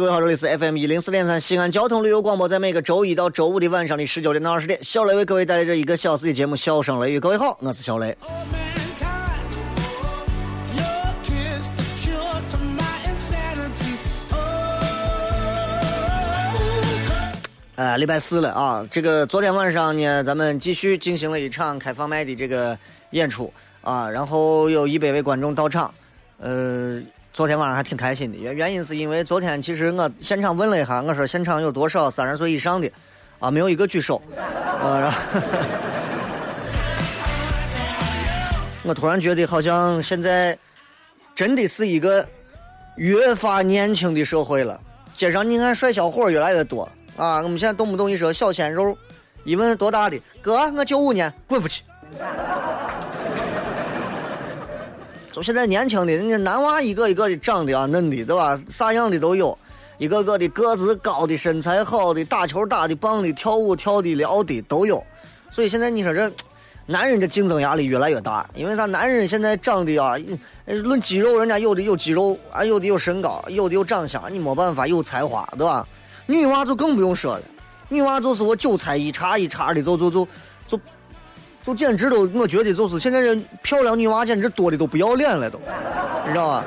各位好，这里是 FM 一零四点三西安交通旅游广播，在每个周一到周五的晚上的十九点到二十点，小雷为各位带来这一个小时的节目《笑声雷雨》。各位好，我是小雷。呃，礼拜四了啊，这个昨天晚上呢，咱们继续进行了一场开放麦的这个演出啊，然后有一百位观众到场，呃。昨天晚上还挺开心的，原原因是因为昨天其实我现场问了一下，我说现场有多少三十岁以上的，啊，没有一个举手，呃，我突然觉得好像现在真的是一个越发年轻的社会了，街上你看帅小伙越来越多啊，我们现在动不动一说小鲜肉，一问多大的哥，我九五年，滚出去。就现在年轻的，人家男娃一个一个的长得啊嫩的，对吧？啥样的都有，一个个的个子高的、身材好的、打球打的棒的、跳舞跳的撩的都有。所以现在你说这男人的竞争压力越来越大，因为啥？男人现在长得啊，论肌肉，人家有的有肌肉，啊有的有身高，有的有长相，你没办法有才华，对吧？女娃就更不用说了，女娃就是我韭菜一茬一茬的，就就就就。就简直都，我觉得就是现在这漂亮女娃简直多的都不要脸了，都，你知道吧？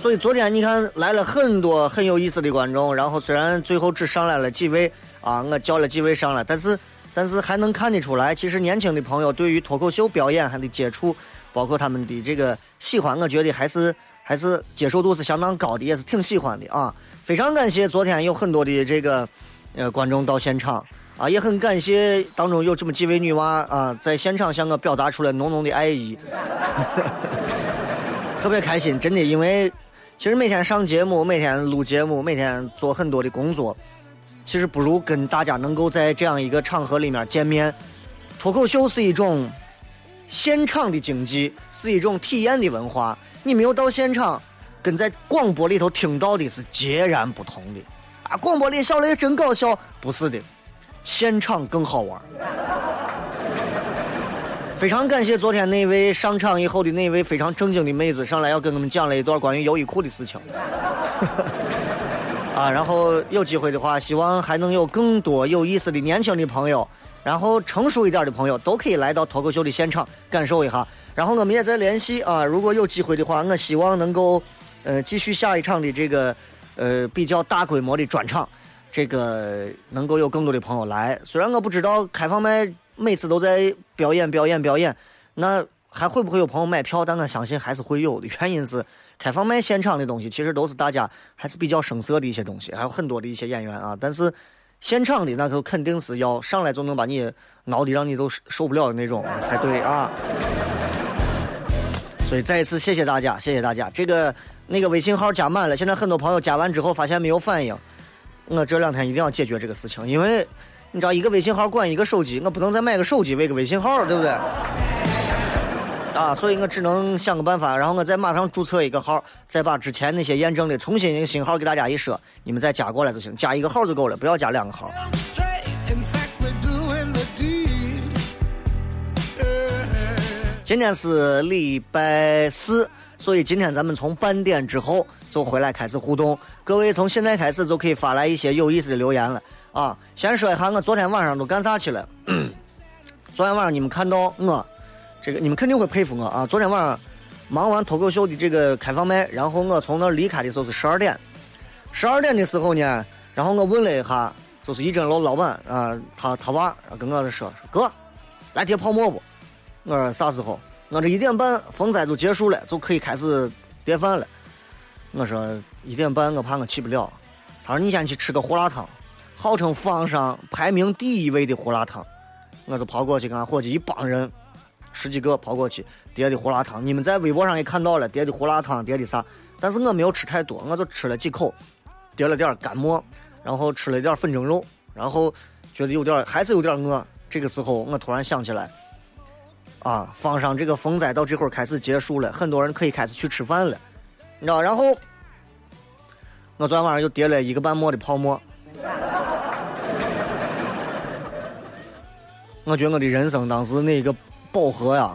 所以昨天你看来了很多很有意思的观众，然后虽然最后只上来了几位啊，我叫了几位上来，但是但是还能看得出来，其实年轻的朋友对于脱口秀表演还得接触，包括他们的这个喜欢，我觉得还是 还是接受度是相当高的，也是挺喜欢的啊。非常感谢昨天有很多的这个呃观众到现场。啊，也很感谢当中有这么几位女娃啊，在现场向我表达出了浓浓的爱意，特别开心，真的，因为其实每天上节目、每天录节目、每天做很多的工作，其实不如跟大家能够在这样一个场合里面见面。脱口秀是一种现场的经济，是一种体验的文化。你没有到现场，跟在广播里头听到的是截然不同的。啊，广播里小雷真搞笑，不是的。现场更好玩非常感谢昨天那位上场以后的那位非常正经的妹子上来要跟我们讲了一段关于优衣库的事情。啊，然后有机会的话，希望还能有更多有意思的年轻的朋友，然后成熟一点的朋友都可以来到脱口秀的现场感受一下。然后我们也在联系啊，如果有机会的话，我希望能够呃继续下一场的这个呃比较大规模的专场。这个能够有更多的朋友来，虽然我不知道开放麦每次都在表演表演表演，那还会不会有朋友买票？但我相信还是会有的。原因是开放麦现场的东西其实都是大家还是比较生涩的一些东西，还有很多的一些演员啊。但是现场的那可肯定是要上来就能把你挠的让你都受不了的那种才对啊。所以再一次谢谢大家，谢谢大家。这个那个微信号加满了，现在很多朋友加完之后发现没有反应。我这两天一定要解决这个事情，因为你知道，一个微信号管一个手机，我不能再买个手机为个微信号，对不对？啊，所以我只能想个办法，然后我再马上注册一个号，再把之前那些验证的重新一个新号给大家一说，你们再加过来就行，加一个号就够了，不要加两个号。今天是礼拜四。所以今天咱们从半点之后就回来开始互动，各位从现在开始就可以发来一些有意思的留言了啊！先说一下我昨天晚上都干啥去了。昨天晚上你们看到我，这个你们肯定会佩服我啊！昨天晚上忙完脱口秀的这个开放麦，然后我从那离开的时候是十二点。十二点的时候呢，然后我问了一下，就是一真老老板啊，他他娃跟我说：“哥，来叠泡沫不？”我说：“啥时候？”我这一点半风灾就结束了，就可以开始叠饭了。我说：“一点半我怕我去不了。”他说：“你先去吃个胡辣汤，号称坊上排名第一位的胡辣汤。”我就跑过去跟俺伙计一帮人，十几个跑过去叠的胡辣汤。你们在微博上也看到了叠的胡辣汤，叠的啥？但是我没有吃太多，我就吃了几口，叠了点干馍，然后吃了点粉蒸肉，然后觉得有点还是有点饿。这个时候我突然想起来，啊，坊上这个风灾到这会儿开始结束了，很多人可以开始去吃饭了，你知道？然后我昨天晚上又叠了一个半馍的泡馍。我觉得我的人生当时那一个饱和呀，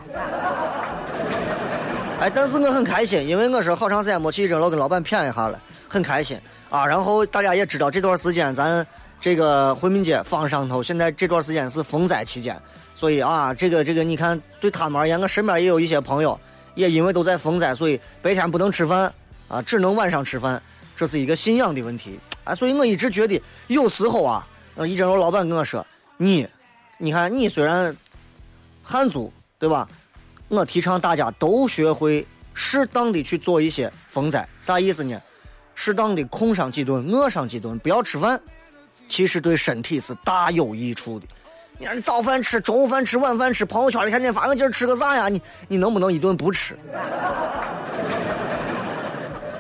哎，但是我很开心，因为我是好长时间没去真老跟老板谝一下了，很开心啊。然后大家也知道这段时间咱这个回民街坊上头，现在这段时间是风灾期间，所以啊，这个这个你看对他们而言，我身边也有一些朋友，也因为都在风灾，所以白天不能吃饭啊，只能晚上吃饭，这是一个信仰的问题啊。所以我一直觉得有时候啊，一真老板跟我说你。你看，你虽然汉族，对吧？我提倡大家都学会适当的去做一些风灾，啥意思呢？适当的空上几顿，饿上几顿，不要吃饭，其实对身体是大有益处的。你看，你早饭吃，中午饭吃，晚饭吃，朋友圈里天天发个今儿吃个啥呀？你你能不能一顿不吃？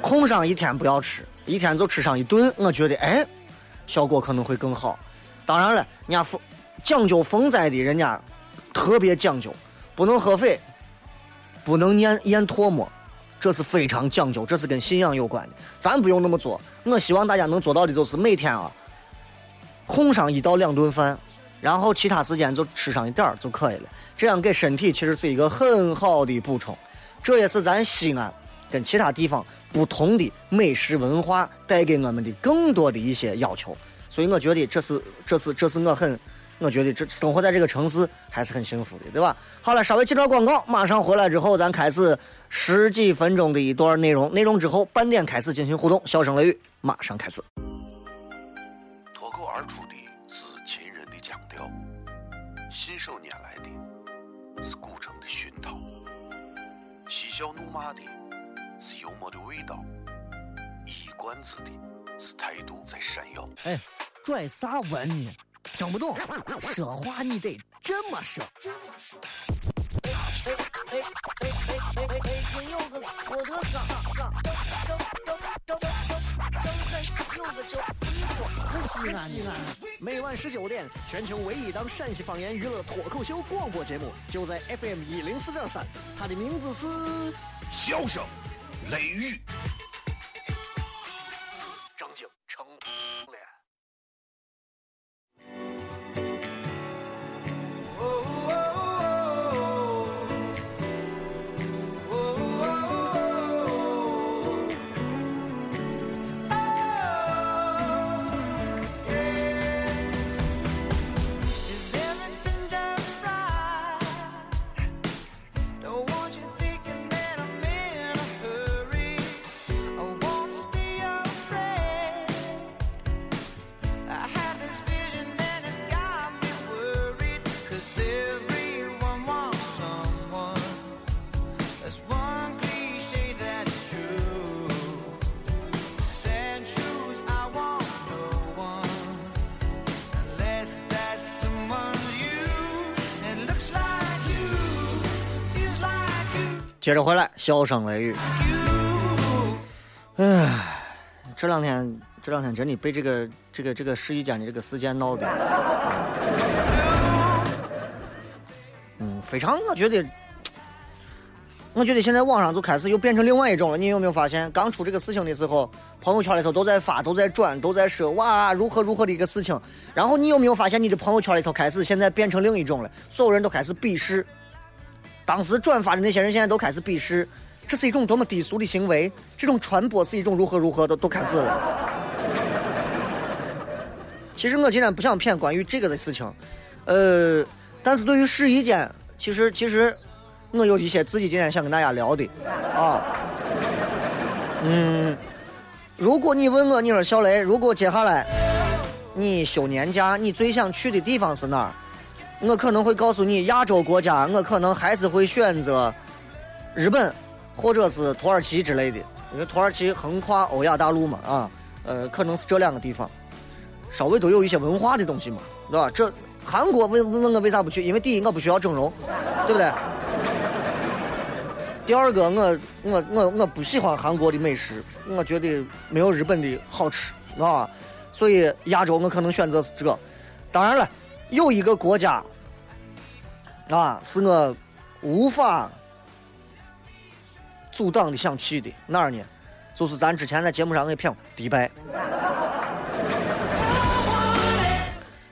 空上一天不要吃，一天就吃上一顿，我觉得哎，效果可能会更好。当然了，人家风。讲究风灾的人家特别讲究，不能喝水，不能咽咽唾沫，这是非常讲究，这是跟信仰有关的。咱不用那么做，我希望大家能做到的就是每天啊，空上一到两顿饭，然后其他时间就吃上一点儿就可以了。这样给身体其实是一个很好的补充，这也是咱西安跟其他地方不同的美食文化带给我们的更多的一些要求。所以我觉得这是这是这是我很。我觉得这生活在这个城市还是很幸福的，对吧？好了，稍微接段广告，马上回来之后，咱开始十几分钟的一段内容。内容之后，半点开始进行互动，笑声雷雨马上开始。是古城的熏陶，嬉笑怒骂的是幽默的味道，一冠子的是态度在闪耀。哎，拽啥文呢？听不懂，说话你得这么说。哎哎哎哎哎哎！北京有个郭德纲，张张张张张张有个叫李波，西安西安。每晚十九点，全球唯一档陕西方言娱乐脱口秀广播节目，就在 FM 一零四点三。它的名字是《笑声雷雨》。接着回来，笑声雷雨。唉，这两天这两天真的被这个这个这个试衣间的这个事件闹的，嗯，非常，我觉得，我觉得现在网上就开始又变成另外一种了。你有没有发现，刚出这个事情的时候，朋友圈里头都在发，都在转，都在说哇如何如何的一个事情。然后你有没有发现，你的朋友圈里头开始现在变成另一种了，所有人都开始鄙视。当时转发的那些人现在都开始鄙视，这是一种多么低俗的行为，这种传播是一种如何如何的，都开始了。其实我今天不想骗关于这个的事情，呃，但是对于试衣间，其实其实我有一些自己今天想跟大家聊的啊，嗯，如果你问我，你说小雷，如果接下来你休年假，你最想去的地方是哪儿？我可能会告诉你，亚洲国家，我可能还是会选择日本，或者是土耳其之类的，因为土耳其横跨欧亚大陆嘛，啊，呃，可能是这两个地方，稍微都有一些文化的东西嘛，对吧？这韩国问问我为啥不去？因为第一，我不需要整容，对不对？第二个，我我我我不喜欢韩国的美食，我觉得没有日本的好吃，啊，所以亚洲我可能选择是这个。当然了。有一个国家啊，是我无法阻挡的想去的哪儿呢？就是咱之前在节目上给骗过迪拜。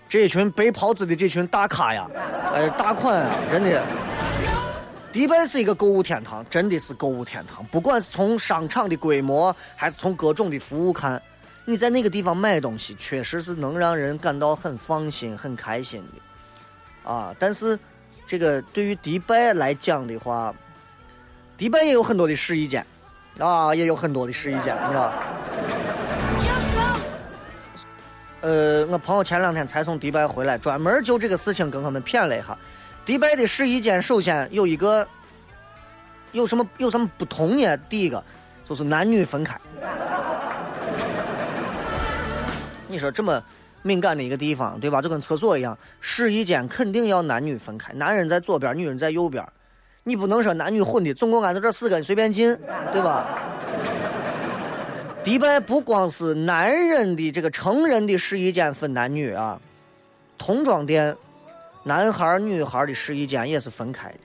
这一群白袍子的这群大咖呀，哎，大款啊，真的。迪拜是一个购物天堂，真的是购物天堂。不管是从商场的规模，还是从各种的服务看。你在那个地方买东西，确实是能让人感到很放心、很开心的，啊！但是，这个对于迪拜来讲的话，迪拜也有很多的试衣间，啊，也有很多的试衣间，你知道？呃，我朋友前两天才从迪拜回来，专门就这个事情跟他们谝了一下。迪拜的试衣间首先有一个有什么有什么不同呢？第一个就是男女分开。你说这么敏感的一个地方，对吧？就跟厕所一样，试衣间肯定要男女分开，男人在左边，女人在右边。你不能说男女混的，总共俺就这四个，你随便进，对吧？迪拜不光是男人的这个成人的试衣间分男女啊，童装店，男孩女孩的试衣间也是分开的。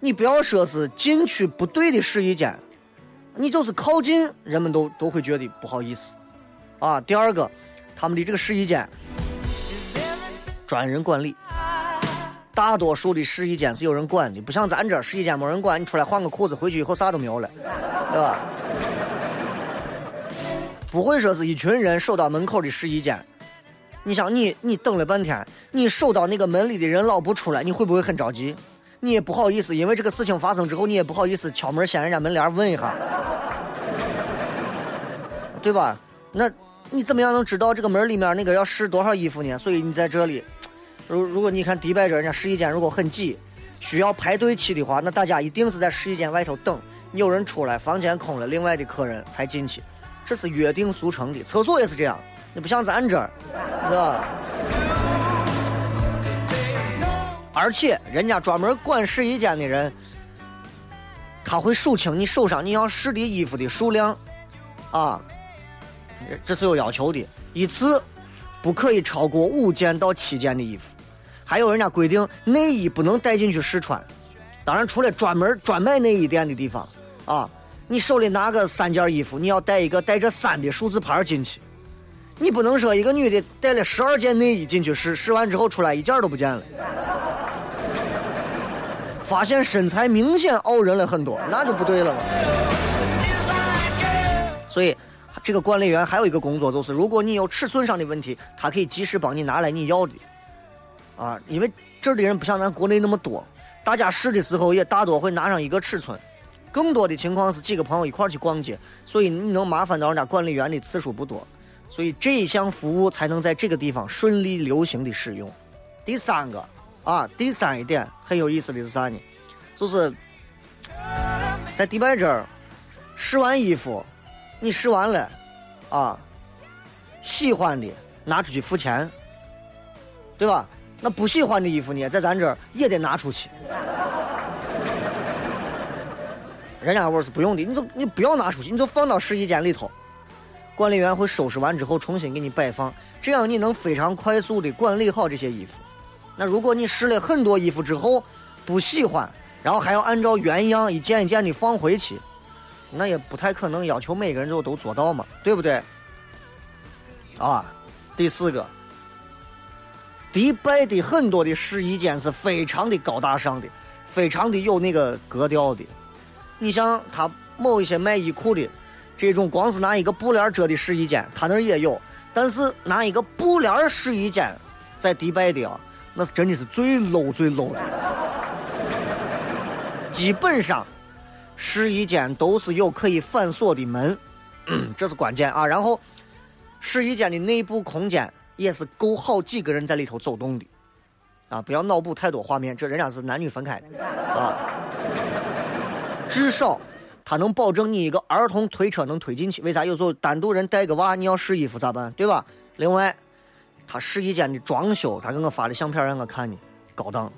你不要说是进去不对的试衣间，你就是靠近，人们都都会觉得不好意思啊。第二个。他们的这个试衣间专人管理，大多数的试衣间是有人管的，不像咱这试衣间没人管，你出来换个裤子，回去以后啥都没有了，对吧？不会说是一群人守到门口的试衣间，你想你你等了半天，你守到那个门里的人老不出来，你会不会很着急？你也不好意思，因为这个事情发生之后，你也不好意思敲门掀人家门帘问一下，对吧？那。你怎么样能知道这个门里面那个要试多少衣服呢？所以你在这里，如如果你看迪拜这人家试衣间如果很挤，需要排队去的话，那大家一定是在试衣间外头等，有人出来，房间空了，另外的客人才进去，这是约定俗成的。厕所也是这样，你不像咱这儿，是吧？而且人家专门管试衣间的人，他会数清你手上你要试的衣服的数量，啊。这是有要求的，一次不可以超过五件到七件的衣服。还有人家规定，内衣不能带进去试穿。当然，除了专门专卖内衣店的地方啊，你手里拿个三件衣服，你要带一个带着三的数字牌进去。你不能说一个女的带了十二件内衣进去试，试完之后出来一件都不见了，发现身材明显傲人了很多，那就不对了嘛。所以。这个管理员还有一个工作，就是如果你有尺寸上的问题，他可以及时帮你拿来你要的。啊，因为这儿的人不像咱国内那么多，大家试的时候也大多会拿上一个尺寸。更多的情况是几个朋友一块去逛街，所以你能麻烦到人家管理员的次数不多，所以这一项服务才能在这个地方顺利流行的使用。第三个啊，第三一点很有意思的是啥呢？就是在迪拜这儿试完衣服。你试完了，啊，喜欢的拿出去付钱，对吧？那不喜欢的衣服呢，在咱这儿也得拿出去。人家我是不用的，你就你不要拿出去，你就放到试衣间里头，管理员会收拾完之后重新给你摆放，这样你能非常快速的管理好这些衣服。那如果你试了很多衣服之后不喜欢，然后还要按照原样一件一件的放回去。那也不太可能要求每个人就都做到嘛，对不对？啊，第四个，迪拜的很多的试衣间是非常的高大上的，非常的有那个格调的。你像他某一些卖衣裤的，这种光是拿一个布帘遮的试衣间，他那儿也有，但是拿一个布帘试衣间在迪拜的啊，那是真的是最 low 最 low 的。基本上，试衣间都是有可以反锁的门，这是关键啊。然后，试衣间的内部空间也是够好几个人在里头走动的，啊，不要脑补太多画面，这人家是男女分开的啊。至少，它能保证你一个儿童推车能推进去。为啥？有时候单独人带个娃，你要试衣服咋办？对吧？另外，他试衣间的装修，他给我发的相片让我看的，高档。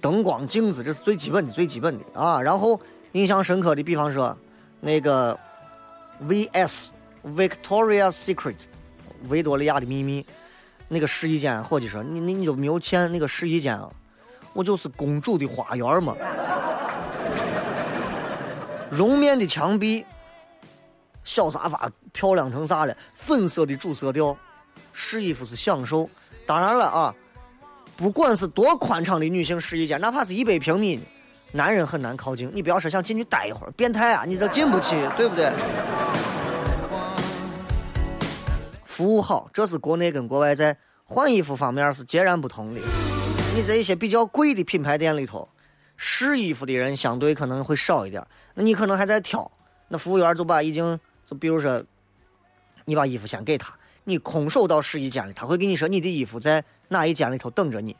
灯光、镜子，这是最基本的、最基本的啊。然后印象深刻的，比方说那个 V.S. Victoria's Secret，维多利亚的秘密，那个试衣间，伙计说你你你都没有钱，那个试衣间啊，我就是公主的花园嘛。绒面的墙壁，小沙发漂亮成啥了？粉色的主色调，试衣服是享受。当然了啊。不管是多宽敞的女性试衣间，哪怕是一百平米，男人很难靠近。你不要说想进去待一会儿，变态啊！你这进不去，对不对？服务好，这是国内跟国外在换衣服方面是截然不同的。你在一些比较贵的品牌店里头，试衣服的人相对可能会少一点，那你可能还在挑，那服务员就把已经就比如说，你把衣服先给他。你空手到试衣间里，他会跟你说你的衣服在哪一间里头等着你。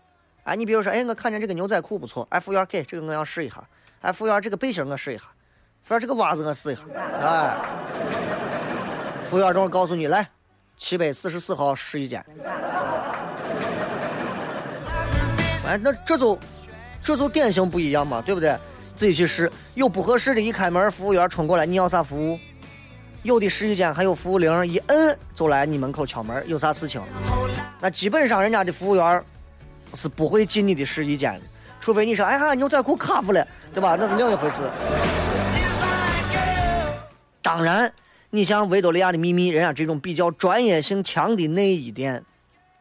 哎，你比如说，哎，我看见这个牛仔裤不错，哎，服务员给这个我要试一下。哎，服务员这个背心我试一下，服务员这个袜子我试一下。哎，服务员等会告诉你，来，七百四十四号试衣间。哎，那这就这就典型不一样嘛，对不对？自己去试，有不合适的，一开门，服务员冲过来，你要啥服务？有的试衣间还有服务铃，一摁就来你门口敲门，有啥事情？那基本上人家的服务员是不会进你的试衣间的，除非你说，哎呀，牛仔裤卡住了，对吧？那是另一回事。当然，你像维多利亚的秘密，人家这种比较专业性强的内衣店，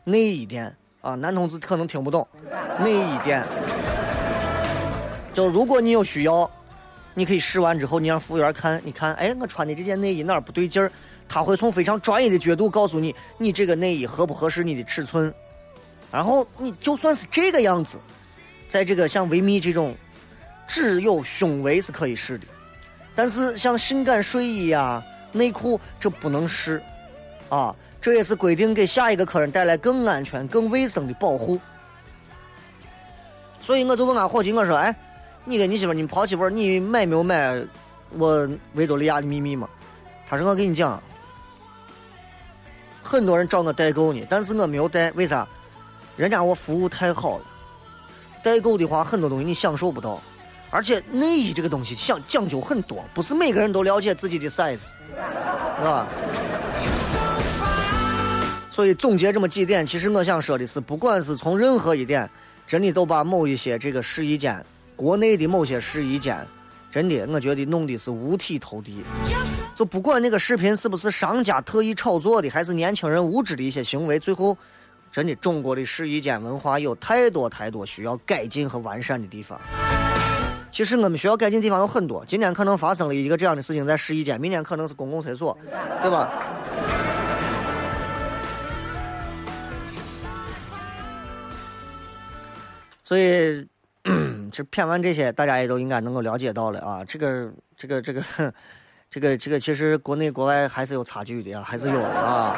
内衣店啊，男同志可能听不懂，内衣店，就如果你有需要。你可以试完之后，你让服务员看，你看，哎，我穿的这件内衣哪儿不对劲儿？他会从非常专业的角度告诉你，你这个内衣合不合适你的尺寸。然后你就算是这个样子，在这个像维密这种只有胸围是可以试的，但是像性感睡衣呀、内裤这不能试啊。这也是规定给下一个客人带来更安全、更卫生的保护。所以我就问俺伙计，我说，哎。你跟你媳妇，你们跑媳妇，你买没有买我维多利亚的秘密嘛？他说我跟你讲，很多人找我代购呢，但是我没有代，为啥？人家我服务太好了。代购的话，很多东西你享受不到，而且内衣这个东西讲讲究很多，不是每个人都了解自己的 size，是吧？所以总结这么几点，其实我想说的是，不管是从任何一点，真的都把某一些这个试衣间。国内的某些试衣间，真的，我觉得弄的是五体投地。就不管那个视频是不是商家特意炒作的，还是年轻人无知的一些行为，最后，真的中国的试衣间文化有太多太多需要改进和完善的地方。其实我们需要改进的地方有很多。今天可能发生了一个这样的事情在试衣间，明天可能是公共厕所，对吧？所以。其实骗完这些，大家也都应该能够了解到了啊。这个，这个，这个，这个，这个，其实国内国外还是有差距的啊，还是有的啊。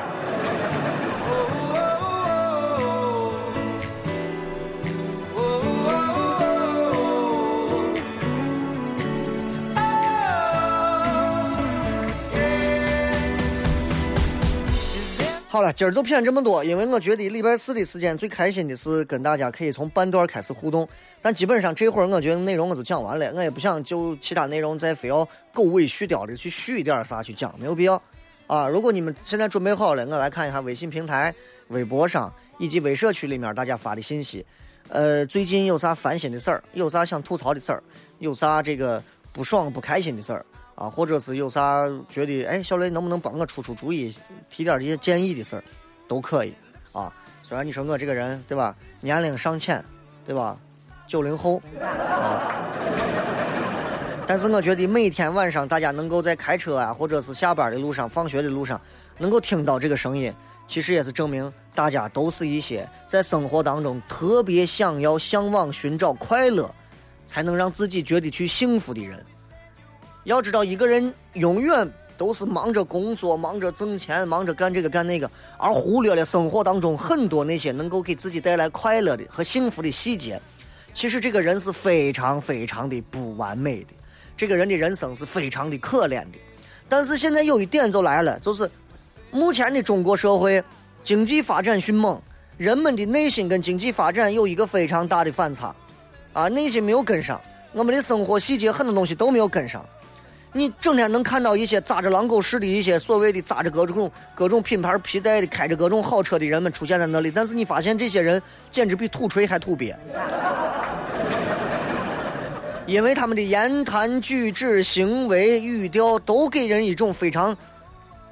好了，今儿就骗这么多，因为我觉得礼拜四的时间最开心的是跟大家可以从半段开始互动，但基本上这会儿我觉得内容我都讲完了，我也不想就其他内容再非要狗尾续貂的去续一点啥去讲，没有必要啊。如果你们现在准备好了，我来看一下微信平台、微博上以及微社区里面大家发的信息。呃，最近有啥烦心的事儿？有啥想吐槽的事儿？有啥这个不爽不开心的事儿？啊，或者是有啥觉得哎，小雷能不能帮我出出主意，提点这些建议的事儿，都可以啊。虽然你说我这个人对吧，年龄尚浅，对吧，九零后啊，但是我觉得每天晚上大家能够在开车啊，或者是下班的路上、放学的路上，能够听到这个声音，其实也是证明大家都是一些在生活当中特别想要向往寻找快乐，才能让自己觉得去幸福的人。要知道，一个人永远都是忙着工作、忙着挣钱、忙着干这个干那个，而忽略了生活当中很多那些能够给自己带来快乐的和幸福的细节。其实这个人是非常非常的不完美的，这个人的人生是非常的可怜的。但是现在有一点就来了，就是目前的中国社会经济发展迅猛，人们的内心跟经济发展有一个非常大的反差，啊，内心没有跟上，我们的生活细节很多东西都没有跟上。你整天能看到一些扎着狼狗式的一些所谓的扎着各种各种品牌皮带的、开着各种好车的人们出现在那里，但是你发现这些人简直比土锤还土鳖，因为他们的言谈举止、行为语调都给人一种非常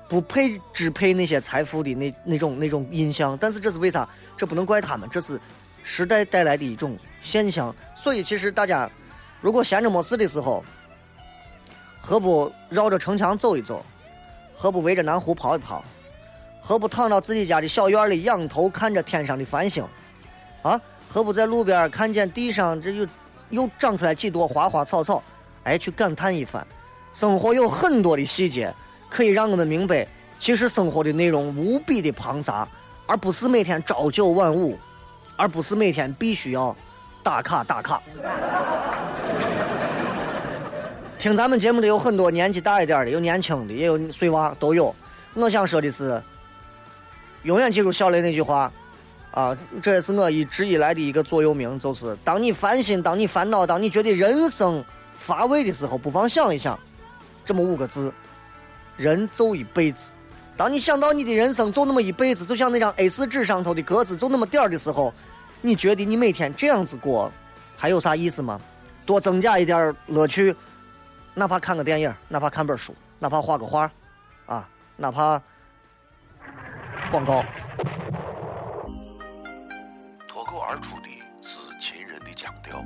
不配支配那些财富的那那种那种印象。但是这是为啥？这不能怪他们，这是时代带来的一种现象。所以其实大家如果闲着没事的时候，何不绕着城墙走一走？何不围着南湖跑一跑？何不躺到自己家的小院里仰头看着天上的繁星？啊？何不在路边看见地上这又又长出来几朵花花草草？哎，去感叹一番。生活有很多的细节，可以让我们明白，其实生活的内容无比的庞杂，而不是每天朝九晚五，而不是每天必须要打卡打卡。听咱们节目的有很多年纪大一点的，有年轻的，也有碎娃，都有。我想说的是，永远记住小雷那句话，啊，这也是我一直以来的一个座右铭，就是当你烦心、当你烦恼、当你觉得人生乏味的时候，不妨想一想，这么五个字：人走一辈子。当你想到你的人生就那么一辈子，就像那张 A4 纸上头的格子就那么点儿的时候，你觉得你每天这样子过，还有啥意思吗？多增加一点乐趣。哪怕看个电影，哪怕看本书，哪怕画个画，啊，哪怕广告。脱口而出的是秦人的腔调，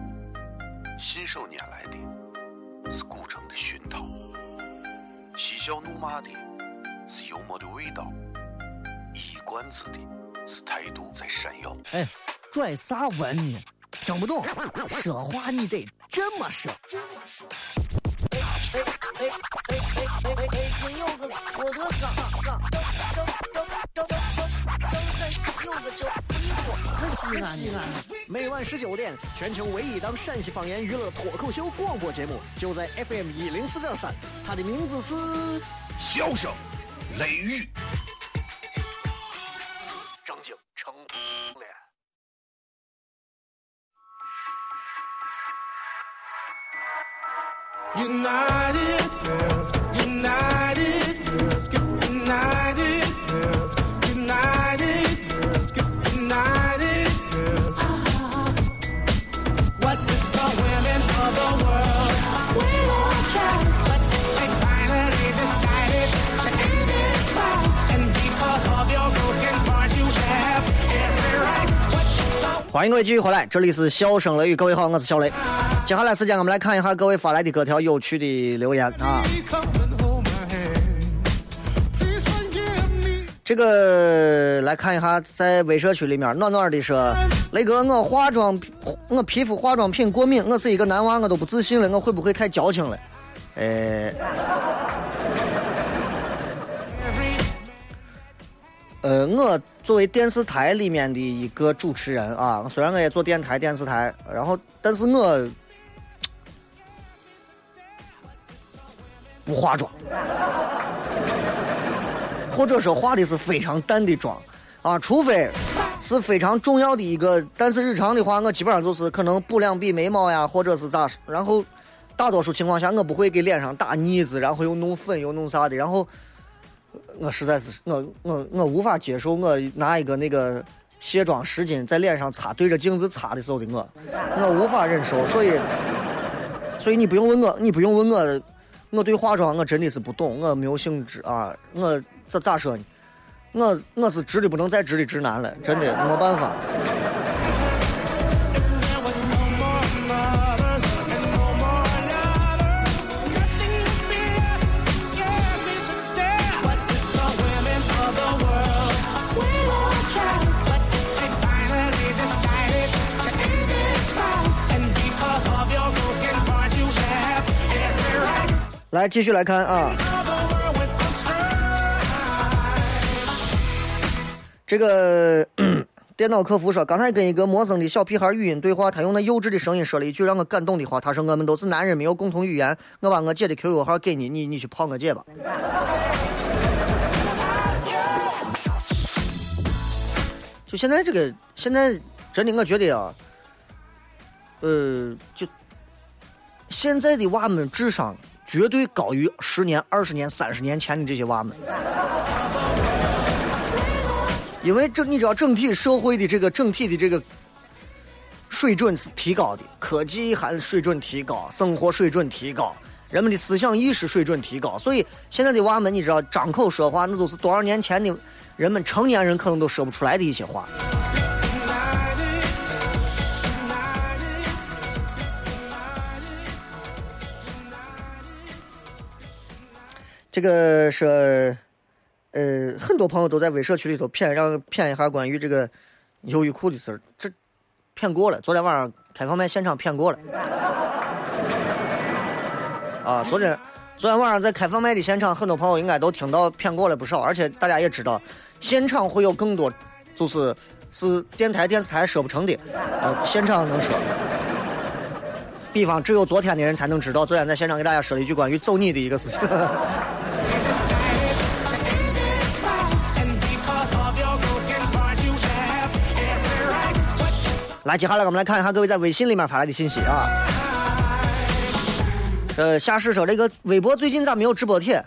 信手拈来的是古城的熏陶，嬉笑怒骂的是幽默的味道，一冠子的是态度在闪耀。哎，拽啥文呢？听不懂，说话你得这么说。哎哎哎哎哎哎！北京有个郭德纲，张张张张张张在有个叫，西安西安。每晚十九点，全球唯一档陕西方言娱乐脱口秀广播节目，就在 FM 一零四点三。它的名字是《笑声雷雨》。正经成了。欢迎各位继续回来，这里是笑声雷雨，各位好，我是小雷。接下来时间我们来看一下各位发来的各条有趣的留言啊。这个来看一下，在微社区里面，暖暖的说：“雷哥，我化妆，我皮肤化妆品过敏，我是一个男娃，我都不自信了，我会不会太矫情了？”呃，呃，我作为电视台里面的一个主持人啊，虽然我也做电台、电视台，然后，但是我不化妆。或者说化的是非常淡的妆，啊，除非是非常重要的一个，但是日常的话，我基本上就是可能补两笔眉毛呀，或者是咋，然后大多数情况下我不会给脸上打腻子，然后又弄粉又弄啥的，然后我实在是我我我无法接受我拿一个那个卸妆湿巾在脸上擦，对着镜子擦的时候的我，我无法忍受，所以所以你不用问我，你不用问我，我对化妆我真的是不懂，我没有兴致啊，我这咋说呢？我我是直的不能再直的直男了，真的没办法。来继续来看啊，这个电脑客服说，刚才跟一个陌生的小屁孩语音对话，他用那幼稚的声音说了一句让我感动的话。他说：“我们都是男人，没有共同语言。我把我姐的 QQ 号给你，你你去泡我姐吧。”就现在这个，现在真的我觉得啊，呃，就现在的娃们智商绝对高于十年、二十年、三十年前的这些娃们。因为整你知道整体社会的这个整体的这个水准是提高的，科技还水准提高，生活水准提高，人们的思想意识水准提高，所以现在的娃们你知道张口说话那都是多少年前的人们成年人可能都说不出来的一些话。这个是，呃，很多朋友都在微社区里头谝，让谝一下关于这个优衣库的事儿。这骗过了，昨天晚上开放麦现场骗过了。啊，昨天昨天晚上在开放麦的现场，很多朋友应该都听到骗过了不少，而且大家也知道，现场会有更多，就是是电台电视台说不成的，呃，现场能说。比方只有昨天的人才能知道，昨天在现场给大家说了一句关于揍你的一个事情。来，接下来我们来看一下各位在微信里面发来的信息啊。呃，夏世说这个微博最近咋没有直播帖？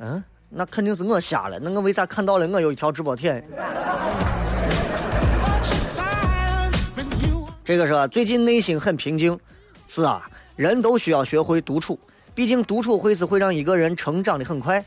嗯，那肯定是我瞎了。那我为啥看到了我有一条直播帖？这个是最近内心很平静。是啊，人都需要学会独处，毕竟独处会是会让一个人成长的很快。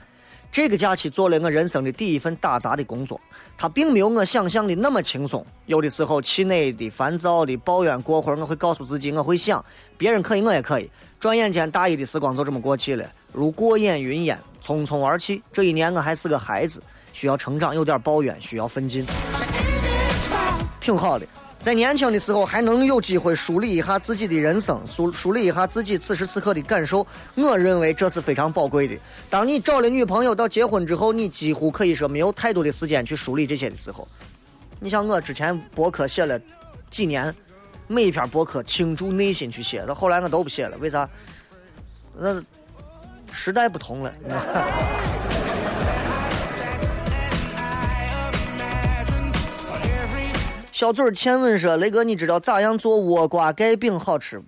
这个假期做了我人生的第一份打杂的工作，它并没有我想象的那么轻松。有的时候气馁的、烦躁的、抱怨，过会儿我会告诉自己，我会想，别人可以，我也可以。转眼间，大一的时光就这么过去了，如过眼云烟，匆匆而去。这一年我还是个孩子，需要成长，有点抱怨，需要奋进。挺好的。在年轻的时候还能有机会梳理一下自己的人生，梳梳理一下自己此时此刻的感受，我认为这是非常宝贵的。当你找了女朋友到结婚之后，你几乎可以说没有太多的时间去梳理这些的时候。你像我之前博客写了几年，每一篇博客倾注内心去写，到后来我都不写了，为啥？那时代不同了。小嘴儿欠问说：“雷哥，你知道咋样做倭瓜盖饼好吃不？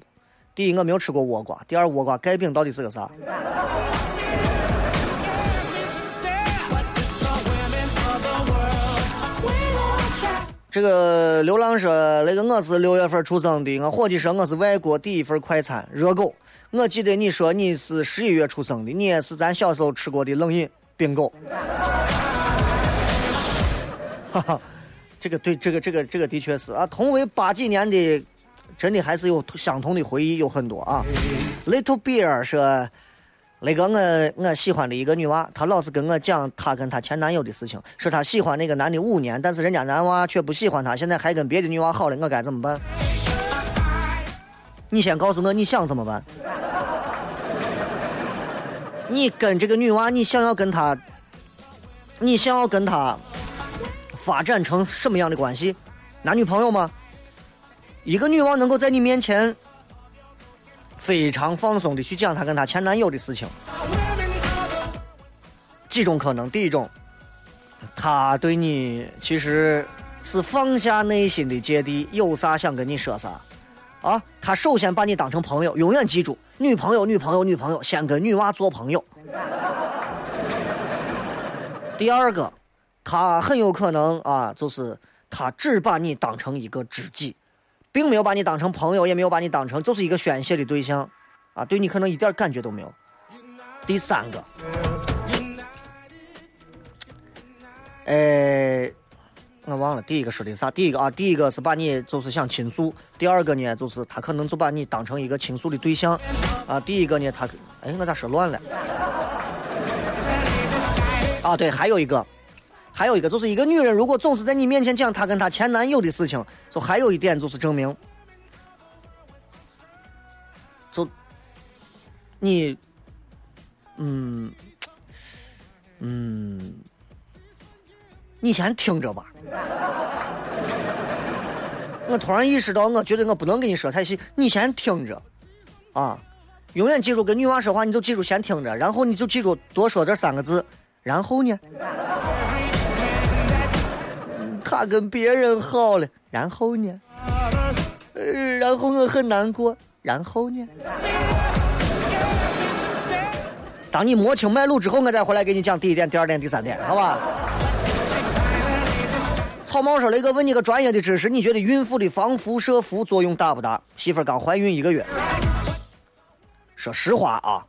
第一，我没有吃过倭瓜；第二，倭瓜盖饼到底是个啥？这个流浪说，那个我是六月份出生的，我伙计说我是外国第一份快餐热狗。我记得你说你是十一月出生的，你也是咱小时候吃过的冷饮冰狗。哈哈，这个对，这个这个这个的确是啊，同为八几年的，真的还是有相同的回忆有很多啊。Little Bear 说。那个我我喜欢的一个女娃，她老是跟我讲她跟她前男友的事情，说她喜欢那个男的五年，但是人家男娃却不喜欢她，现在还跟别的女娃好了，我该怎么办？你先告诉我你想怎么办？你跟这个女娃，你想要跟她，你想要跟她发展成什么样的关系？男女朋友吗？一个女娃能够在你面前非常放松的去讲她跟她前男友的事情，几种可能。第一种，她对你其实是放下内心的芥蒂，有啥想跟你说啥。啊，她首先把你当成朋友，永远记住，女朋友，女朋友，女朋友，先跟女娃做朋友。第二个，他很有可能啊，就是他只把你当成一个知己，并没有把你当成朋友，也没有把你当成就是一个宣泄的对象，啊，对你可能一点感觉都没有。第三个，呃，我忘了第一个说的啥。第一个啊，第一个是把你就是想倾诉，第二个呢就是他可能就把你当成一个倾诉的对象，啊，第一个呢他，哎，我咋说乱了？啊，对，还有一个，还有一个就是一个女人如果总是在你面前讲她跟她前男友的事情，就还有一点就是证明，就你嗯嗯，你先听着吧。我突然意识到，我觉得我不能跟你说太细，你先听着，啊，永远记住跟女娃说话，你就记住先听着，然后你就记住多说这三个字，然后呢，他跟别人好了，然后呢，呃，然后我很难过，然后呢。当你摸清脉络之后，我再回来给你讲第一点、第二点、第三点，好吧？草帽说：“雷哥问你个专业的知识，你觉得孕妇的防辐射服作用大不大？媳妇儿刚怀孕一个月。说实话啊，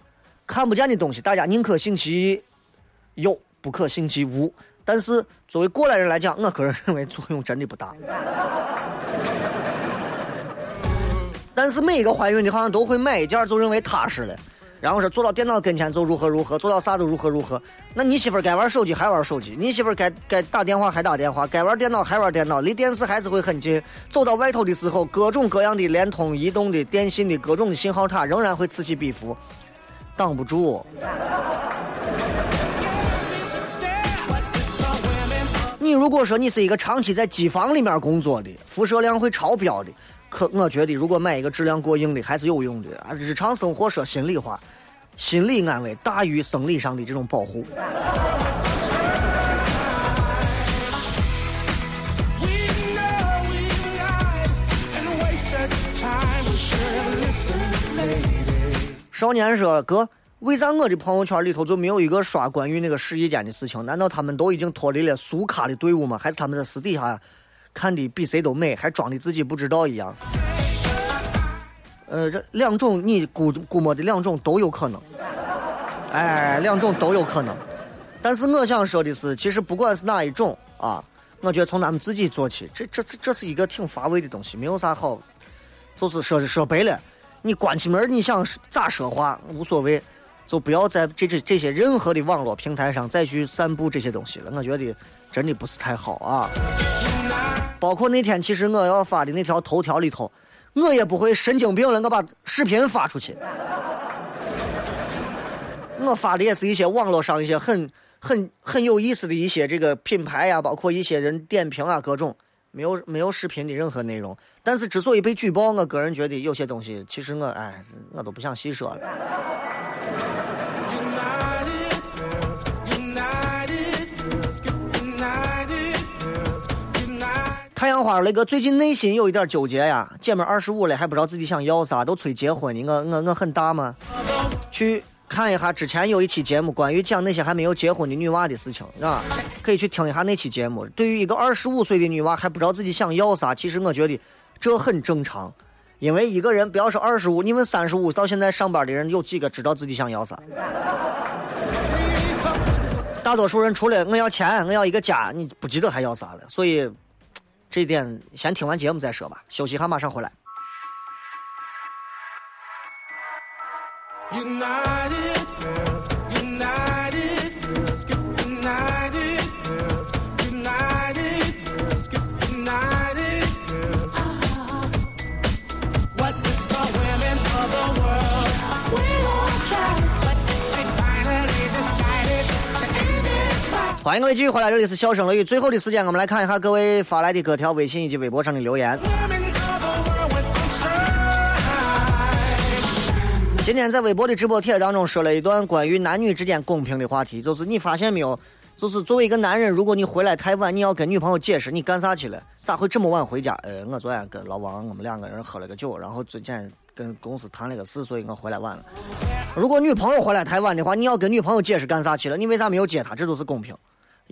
看不见的东西，大家宁可信其有，不可信其无。但是作为过来人来讲，我个人认为作用真的不大。但是每一个怀孕的，好像都会买一件，就认为踏实了。”然后说坐到电脑跟前就如何如何，坐到啥就如何如何。那你媳妇儿该玩手机还玩手机，你媳妇儿该该打电话还打电话，该玩电脑还玩电脑，离电视还是会很近。走到外头的时候，各种各样的联通、移动的、电信的各种的信号塔仍然会此起彼伏，挡不住。你如果说你是一个长期在机房里面工作的，辐射量会超标的。可我觉得，如果买一个质量过硬的，还是有用的啊！日常生活说心里话，心理安慰大于生理上的这种保护。少年说：“哥，为啥我的朋友圈里头就没有一个刷关于那个试衣间的事情？难道他们都已经脱离了苏卡的队伍吗？还是他们在私底下？”看的比谁都美，还装的自己不知道一样。呃，这两种你估估摸的两种都有可能，哎，两种都有可能。但是我想说的是，其实不管是哪一种啊，我觉得从咱们自己做起，这这这是一个挺乏味的东西，没有啥好。就是说说白了，你关起门你想咋说话无所谓，就不要在这这这些任何的网络平台上再去散布这些东西了。我觉得真的不是太好啊。包括那天，其实我要发的那条头条里头，我也不会神经病了，我把视频发出去。我发的也是一些网络上一些很很很有意思的一些这个品牌呀，包括一些人点评啊，各种没有没有视频的任何内容。但是之所以被举报，我个人觉得有些东西，其实我哎，我都不想细说了。太阳花那个最近内心有一点纠结呀，姐妹二十五了还不知道自己想要啥，都催结婚呢。我我我很大吗？去看一下之前有一期节目，关于讲那些还没有结婚的女娃的事情，啊，可以去听一下那期节目。对于一个二十五岁的女娃还不知道自己想要啥，其实我觉得这很正常，因为一个人不要说二十五，你问三十五到现在上班的人有几个知道自己想要啥？大多数人除了我要钱，我要一个家，你不记得还要啥了，所以。这点先听完节目再说吧，休息一下，马上回来。欢迎各位继续回来，这里是笑声雷雨。最后的时间，我们来看一下各位发来的各条微信以及微博上的留言。今天在微博的直播帖当中说了一段关于男女之间公平的话题，就是你发现没有？就是作为一个男人，如果你回来太晚，你要跟女朋友解释你干啥去了，咋会这么晚回家？呃，我昨天跟老王我们两个人喝了个酒，然后最近跟公司谈了个事，所以我回来晚了。如果女朋友回来太晚的话，你要跟女朋友解释干啥去了？你为啥没有接她？这都是公平。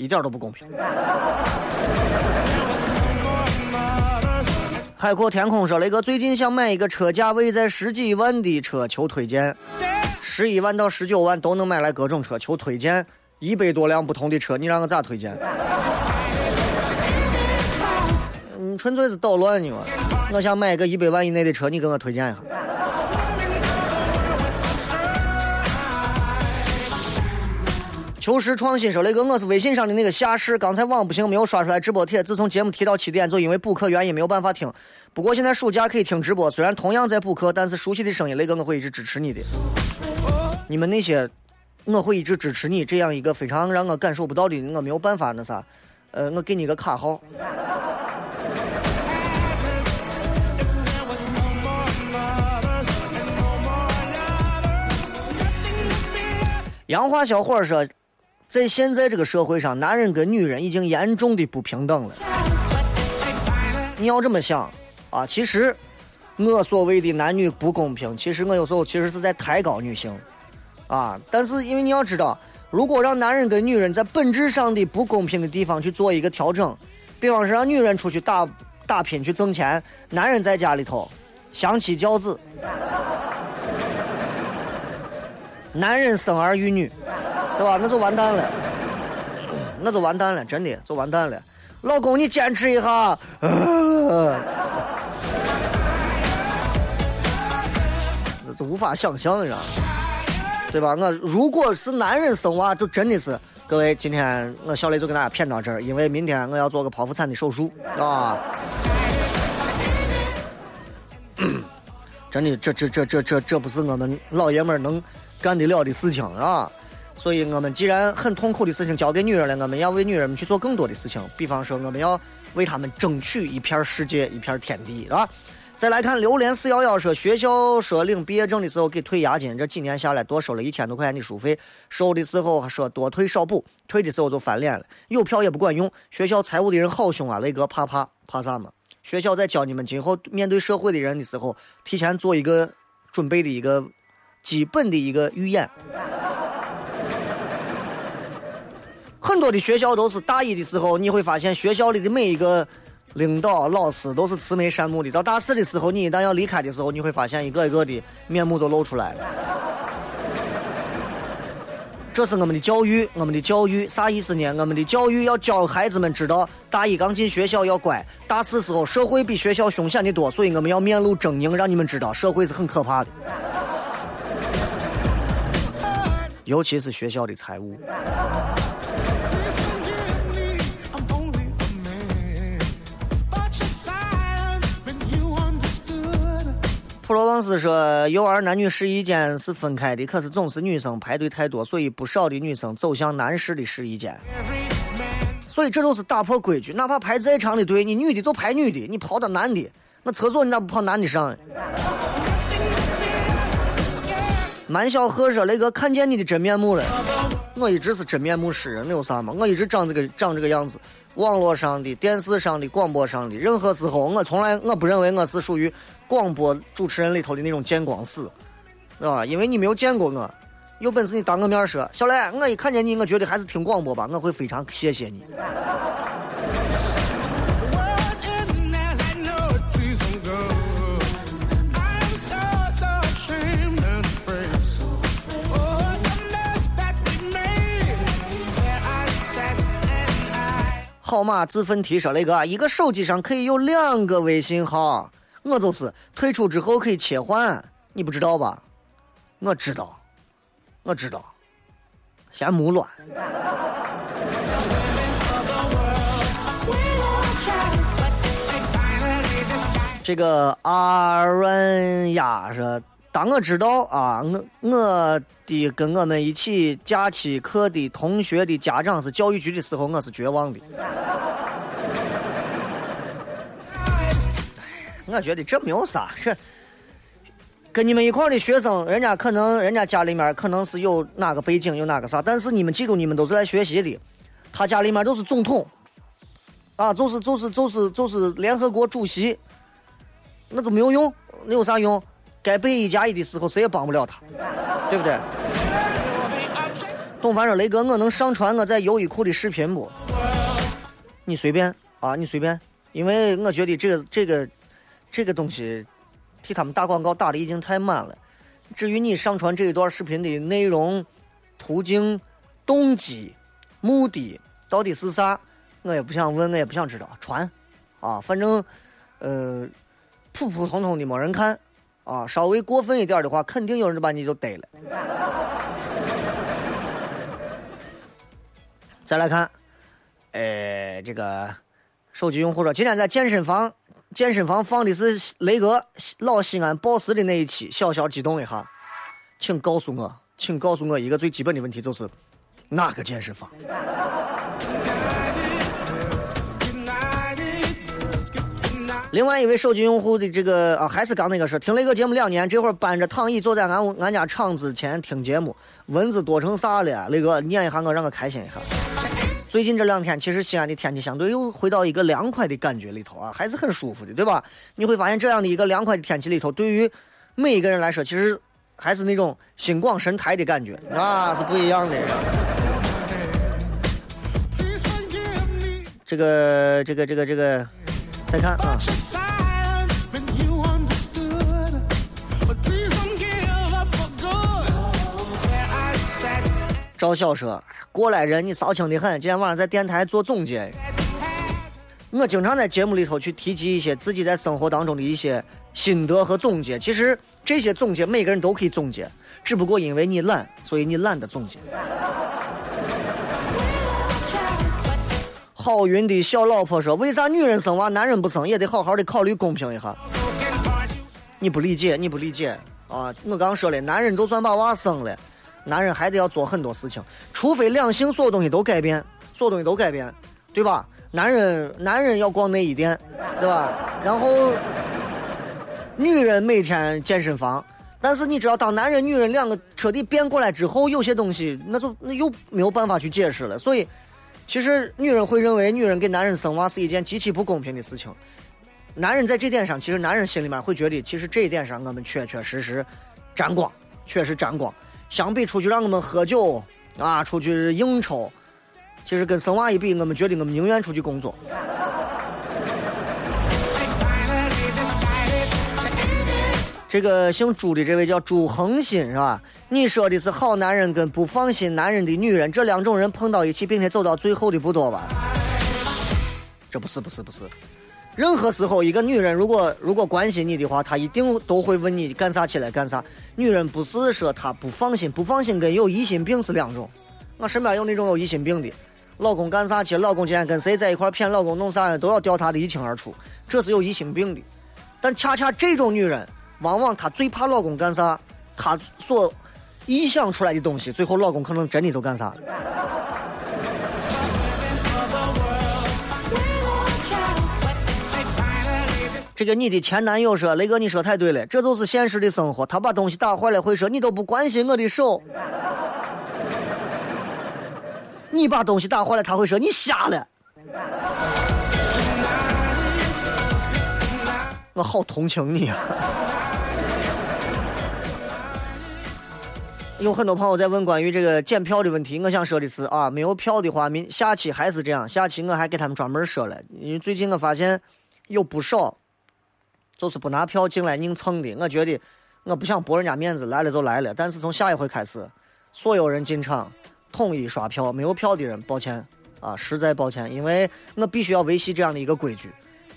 一点都不公平。海阔天空说：“雷哥最近想买一个车价位在十几万的车，求推荐。十一万到十九万都能买来各种车，求推荐。一百多辆不同的车，你让我咋推荐？你纯粹是捣乱你嘛！我想买一个一百万以内的车，你给我推荐一下。”求实创新说：“雷哥，我是微信上的那个夏士，刚才网不行，没有刷出来直播帖。自从节目提到七点，就因为补课原因没有办法听。不过现在暑假可以听直播，虽然同样在补课，但是熟悉的声音，雷哥我会一直支持你的。你们那些我会一直支持你这样一个非常让我感受不到的，我没有办法那啥，呃，我给你个卡号。杨花小伙说，在现在这个社会上，男人跟女人已经严重的不平等了。你要这么想啊，其实我所谓的男女不公平，其实我有时候其实是在抬高女性啊。但是因为你要知道，如果让男人跟女人在本质上的不公平的地方去做一个调整，比方说让女人出去打打拼去挣钱，男人在家里头相妻教子，男人生儿育女，对吧？那就完蛋了，那就完蛋了，真的就完蛋了。老公，你坚持一下。这无法想象，你知道吗？对吧？我如果是男人生娃，就真的是各位，今天我小雷就跟大家谝到这儿，因为明天我要做个剖腹产的手术啊。真的，这这这这这这不是我们老爷们儿能干得了的事情啊！所以，我们既然很痛苦的事情交给女人了，我们要为女人们去做更多的事情，比方说，我们要为她们争取一片世界，一片天地，啊！再来看榴莲四幺幺说，学校说领毕业证的时候给退押金，这几年下来多收了一千多块钱的书费，收的时候说多退少补，退的时候就翻脸了，有票也不管用。学校财务的人好凶啊，雷哥怕怕怕啥嘛？学校在教你们今后面对社会的人的时候，提前做一个准备的一个基本的一个预演。很多的学校都是大一的时候，你会发现学校里的每一个领导、老师都是慈眉善目的。到大四的时候，你一旦要离开的时候，你会发现一个一个的面目都露出来了。这是我们的教育，我们的教育啥意思呢？我们的教育要教孩子们知道，大一刚进学校要乖，大四时候社会比学校凶险的多，所以我们要面露狰狞，让你们知道社会是很可怕的，尤其是学校的财务。普罗旺斯说，幼儿男女试衣间是分开的，可是总是女生排队太多，所以不少的女生走向男士的试衣间。所以这都是打破规矩，哪怕排再长的队，你女的就排女的，你跑到男的，那厕所你咋不跑男的上？满小鹤说：“雷哥看见你的真面目了。我一直是真面目示人，那有啥嘛？我一直长这个长这个样子。网络上的、电视上的、广播上的，任何时候我从来我不认为我是属于广播主持人里头的那种见光死，知道吧？因为你没有见过我，有本事你当个面说，小雷，我一看见你，我觉得还是听广播吧，我会非常谢谢你。号码自奋提说：“雷哥，一个手机上可以有两个微信号，我就是退出之后可以切换，你不知道吧？我知道，我知道，先木乱。这个阿润亚说：“当我知道啊，我我的跟我们一起假期课的同学的家长是教育局的时候，我是绝望的。我觉得这没有啥，这跟你们一块儿的学生，人家可能人家家里面可能是有哪个背景，有哪个啥，但是你们记住，你们都是来学习的，他家里面都是总统，啊，就是就是就是就是联合国主席。”那就没有用，那有啥用？该背一加一的时候，谁也帮不了他，对不对？董凡说：“雷哥，我能上传我在优衣库的视频不？你随便啊，你随便，因为我觉得这个这个这个东西替他们打广告打的已经太满了。至于你上传这一段视频的内容、途径、动机、目的到底是啥，我也不想问，我也不想知道。传啊，反正呃，普普通通的没人看啊，稍微过分一点的话，肯定有人就把你就逮了。”再来看，呃，这个手机用户说，今天在健身房，健身房放的是雷哥老西安 boss 的那一期，小小激动一下，请告诉我请告诉我一个最基本的问题，就是哪个健身房？另外一位手机用户的这个啊，还是刚那个事，听了一个节目两年，这会儿搬着躺椅坐在俺俺家厂子前听节目，蚊子多成啥了？那个念一下我，让我开心一下。最近这两天，其实西安的天气相对又回到一个凉快的感觉里头啊，还是很舒服的，对吧？你会发现这样的一个凉快的天气里头，对于每一个人来说，其实还是那种心广神台的感觉，啊，是不一样的。这个这个这个这个，再看啊。赵晓说：“过来人，你骚情的很。今天晚上在电台做总结。我经常在节目里头去提及一些自己在生活当中的一些心得和总结。其实这些总结每个人都可以总结，只不过因为你懒，所以你懒得总结。”好运的小老婆说：“为啥女人生娃，男人不生？也得好好的考虑公平一下。”你不理解，你不理解啊！我刚说了，男人就算把娃生了，男人还得要做很多事情，除非两性所有东西都改变，所有东西都改变，对吧？男人男人要逛内衣店，对吧？然后女人每天健身房，但是你知道，当男人女人两个彻底变过来之后，有些东西那就那又没有办法去解释了。所以，其实女人会认为女人给男人生娃是一件极其不公平的事情。男人在这点上，其实男人心里面会觉得，其实这一点上我们确确实实沾光，确实沾光。相比出去让我们喝酒啊，出去应酬，其实跟生娃一比，我们觉得我们宁愿出去工作。这个姓朱的这位叫朱恒新是吧？你说的是好男人跟不放心男人的女人，这两种人碰到一起，并且走到最后的不多吧？这不是不是不是。任何时候，一个女人如果如果关心你的话，她一定都会问你干啥起来干啥。女人不是说她不放心，不放心跟有疑心病是两种。我身边有那种有疑心病的，老公干啥去，老公今天跟谁在一块骗老公弄啥的都要调查的一清二楚，这是有疑心病的。但恰恰这种女人，往往她最怕老公干啥，她所臆想出来的东西，最后老公可能真的就干啥。了这个你的前男友说：“雷哥，你说太对了，这就是现实的生活。他把东西打坏了，会说你都不关心我的手。你把东西打坏了，他会说你瞎了。我好同情你啊！有很多朋友在问关于这个检票的问题，我想说的是啊，没有票的话，明下期还是这样，下期我还给他们专门说了，因为最近我发现有不少就是不拿票进来硬蹭的。我觉得我不想驳人家面子，来了就来了。但是从下一回开始，所有人进场统一刷票，没有票的人，抱歉啊，实在抱歉，因为我必须要维系这样的一个规矩。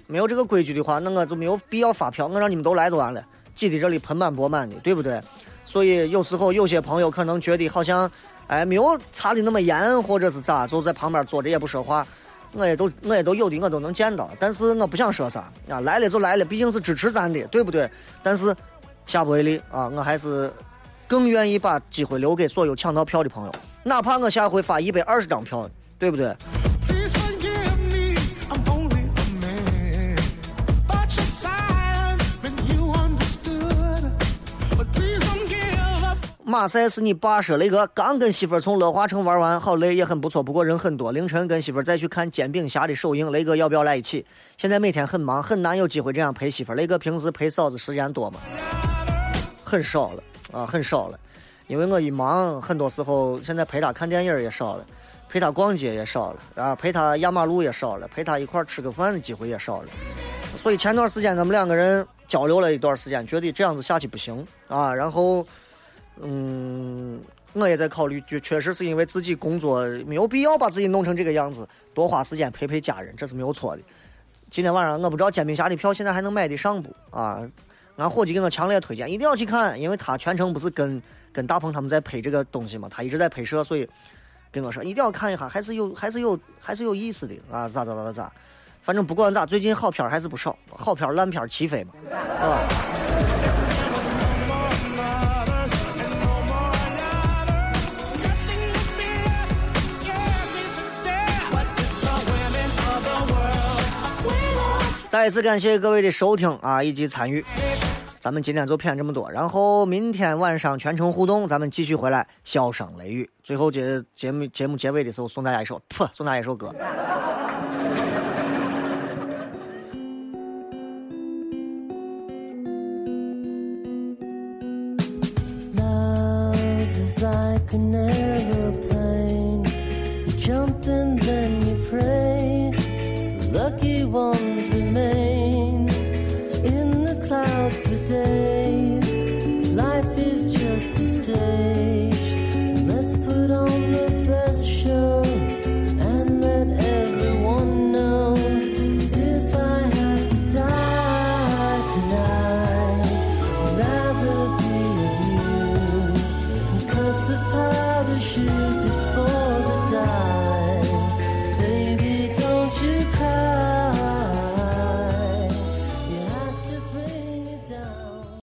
没有这个规矩的话，那我就没有必要发票，我让你们都来就完了，挤在这里盆满钵满的，对不对？所以有时候有些朋友可能觉得好像，哎，没有查的那么严，或者是咋，就在旁边坐着也不说话。我也都我也都有的我都能见到，但是我不想说啥啊，来了就来了，毕竟是支持咱的，对不对？但是下不为例啊，我还是更愿意把机会留给所有抢到票的朋友，哪怕我下回发一百二十张票，对不对？马赛是你爸说，雷哥刚跟媳妇儿从乐华城玩完，好累也很不错，不过人很多。凌晨跟媳妇儿再去看《煎饼侠》的首映，雷哥要不要来一起？现在每天很忙，很难有机会这样陪媳妇儿。雷哥平时陪嫂子时间多吗？很少了啊，很少了，因为我一忙，很多时候现在陪她看电影也少了，陪她逛街也少了啊，陪她压马路也少了，陪她一块儿吃个饭的机会也少了。所以前段时间我们两个人交流了一段时间，觉得这样子下去不行啊，然后。嗯，我也在考虑，就确实是因为自己工作没有必要把自己弄成这个样子，多花时间陪陪家人，这是没有错的。今天晚上我不知道煎饼侠的票现在还能买得上不啊？俺伙计给我强烈推荐，一定要去看，因为他全程不是跟跟大鹏他们在拍这个东西嘛，他一直在拍摄，所以跟我说一定要看一下，还是有还是有还是有意思的啊！咋咋咋咋咋，反正不管咋，最近好片还是不少，好片烂片齐飞嘛，啊。再一次感谢各位的收听啊以及参与，咱们今天就骗这么多，然后明天晚上全程互动，咱们继续回来笑声雷雨。最后节节目节目结尾的时候送大家一首，噗，送大家一首歌。